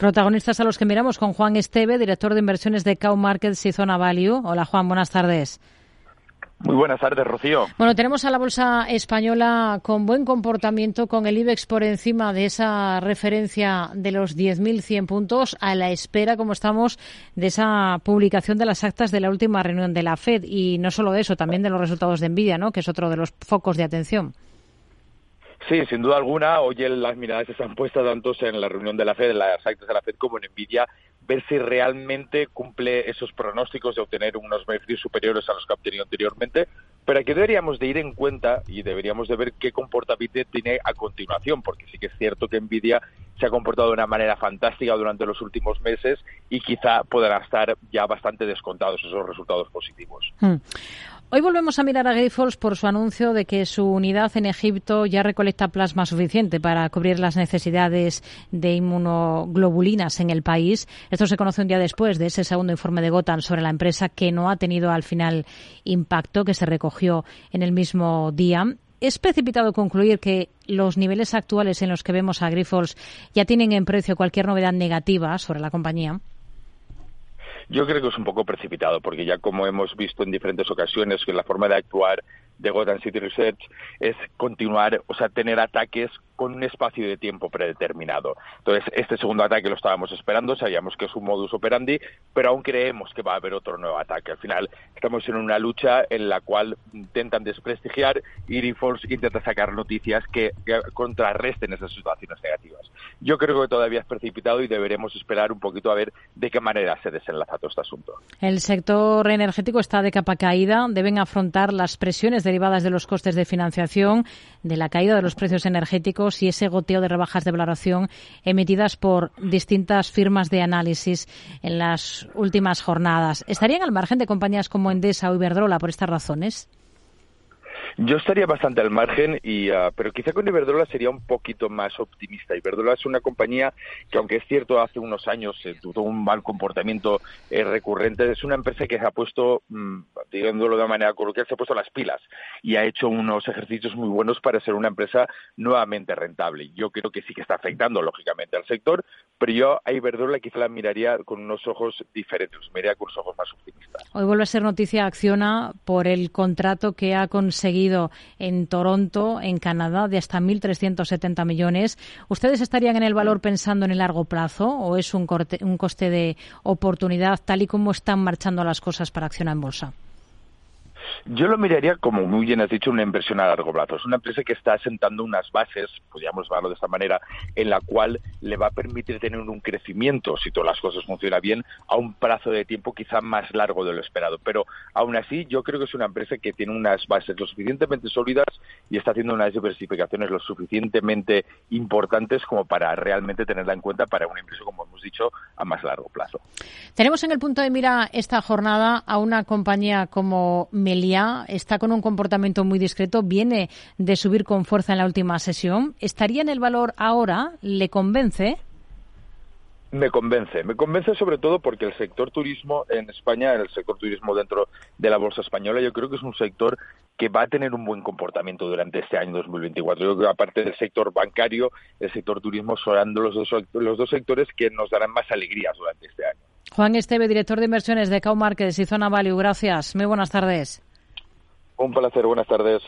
Protagonistas a los que miramos con Juan Esteve, director de inversiones de Cow Markets y Zona Value. Hola Juan, buenas tardes. Muy buenas tardes, Rocío. Bueno, tenemos a la bolsa española con buen comportamiento, con el IBEX por encima de esa referencia de los 10.100 puntos, a la espera, como estamos, de esa publicación de las actas de la última reunión de la FED. Y no solo de eso, también de los resultados de Nvidia, ¿no? que es otro de los focos de atención. Sí, sin duda alguna, hoy las miradas están puestas tanto en la reunión de la FED, en las actas de la FED, como en Nvidia, ver si realmente cumple esos pronósticos de obtener unos beneficios superiores a los que ha obtenido anteriormente, pero aquí deberíamos de ir en cuenta y deberíamos de ver qué comportamiento tiene a continuación, porque sí que es cierto que Nvidia se ha comportado de una manera fantástica durante los últimos meses y quizá podrán estar ya bastante descontados esos resultados positivos. Hmm. Hoy volvemos a mirar a Grifols por su anuncio de que su unidad en Egipto ya recolecta plasma suficiente para cubrir las necesidades de inmunoglobulinas en el país. Esto se conoce un día después de ese segundo informe de Gotham sobre la empresa que no ha tenido al final impacto, que se recogió en el mismo día. ¿Es precipitado concluir que los niveles actuales en los que vemos a Grifols ya tienen en precio cualquier novedad negativa sobre la compañía? Yo creo que es un poco precipitado, porque ya como hemos visto en diferentes ocasiones, que la forma de actuar de Gotham City Research es continuar, o sea, tener ataques con un espacio de tiempo predeterminado. Entonces, este segundo ataque lo estábamos esperando, sabíamos que es un modus operandi, pero aún creemos que va a haber otro nuevo ataque. Al final, estamos en una lucha en la cual intentan desprestigiar y Grifols intenta sacar noticias que, contrarresten esas situaciones negativas. Yo creo que todavía es precipitado y deberemos esperar un poquito a ver de qué manera se desenlaza todo este asunto. El sector energético está de capa caída. Deben afrontar las presiones derivadas de los costes de financiación, de la caída de los precios energéticos y ese goteo de rebajas de valoración emitidas por distintas firmas de análisis en las últimas jornadas. ¿Estarían al margen de compañías como Endesa o Iberdrola por estas razones? Yo estaría bastante al margen, y, uh, pero quizá con Iberdrola sería un poquito más optimista. Iberdrola es una compañía que, aunque es cierto, hace unos años se tuvo un mal comportamiento eh, recurrente, es una empresa que se ha puesto, mmm, digándolo de una manera coloquial, se ha puesto las pilas y ha hecho unos ejercicios muy buenos para ser una empresa nuevamente rentable. Yo creo que sí que está afectando, lógicamente, al sector, pero yo a Iberdrola quizá la miraría con unos ojos diferentes, miraría con unos ojos más. Hoy vuelve a ser noticia Acciona por el contrato que ha conseguido en Toronto, en Canadá, de hasta 1.370 millones. ¿Ustedes estarían en el valor pensando en el largo plazo o es un, un coste de oportunidad tal y como están marchando las cosas para accionar en bolsa? Yo lo miraría como muy bien has dicho, una inversión a largo plazo. Es una empresa que está asentando unas bases, podríamos llamarlo de esta manera, en la cual le va a permitir tener un crecimiento, si todas las cosas funcionan bien, a un plazo de tiempo quizá más largo de lo esperado. Pero aún así, yo creo que es una empresa que tiene unas bases lo suficientemente sólidas y está haciendo unas diversificaciones lo suficientemente importantes como para realmente tenerla en cuenta para una empresa, como hemos dicho, a más largo plazo. Tenemos en el punto de mira esta jornada a una compañía como Está con un comportamiento muy discreto, viene de subir con fuerza en la última sesión. ¿Estaría en el valor ahora? ¿Le convence? Me convence, me convence sobre todo porque el sector turismo en España, el sector turismo dentro de la bolsa española, yo creo que es un sector que va a tener un buen comportamiento durante este año 2024. Yo creo que aparte del sector bancario, el sector turismo son los dos, los dos sectores que nos darán más alegrías durante este año. Juan Esteve, director de inversiones de Cow Markets y Zona Value, gracias. Muy buenas tardes. Un placer, buenas tardes.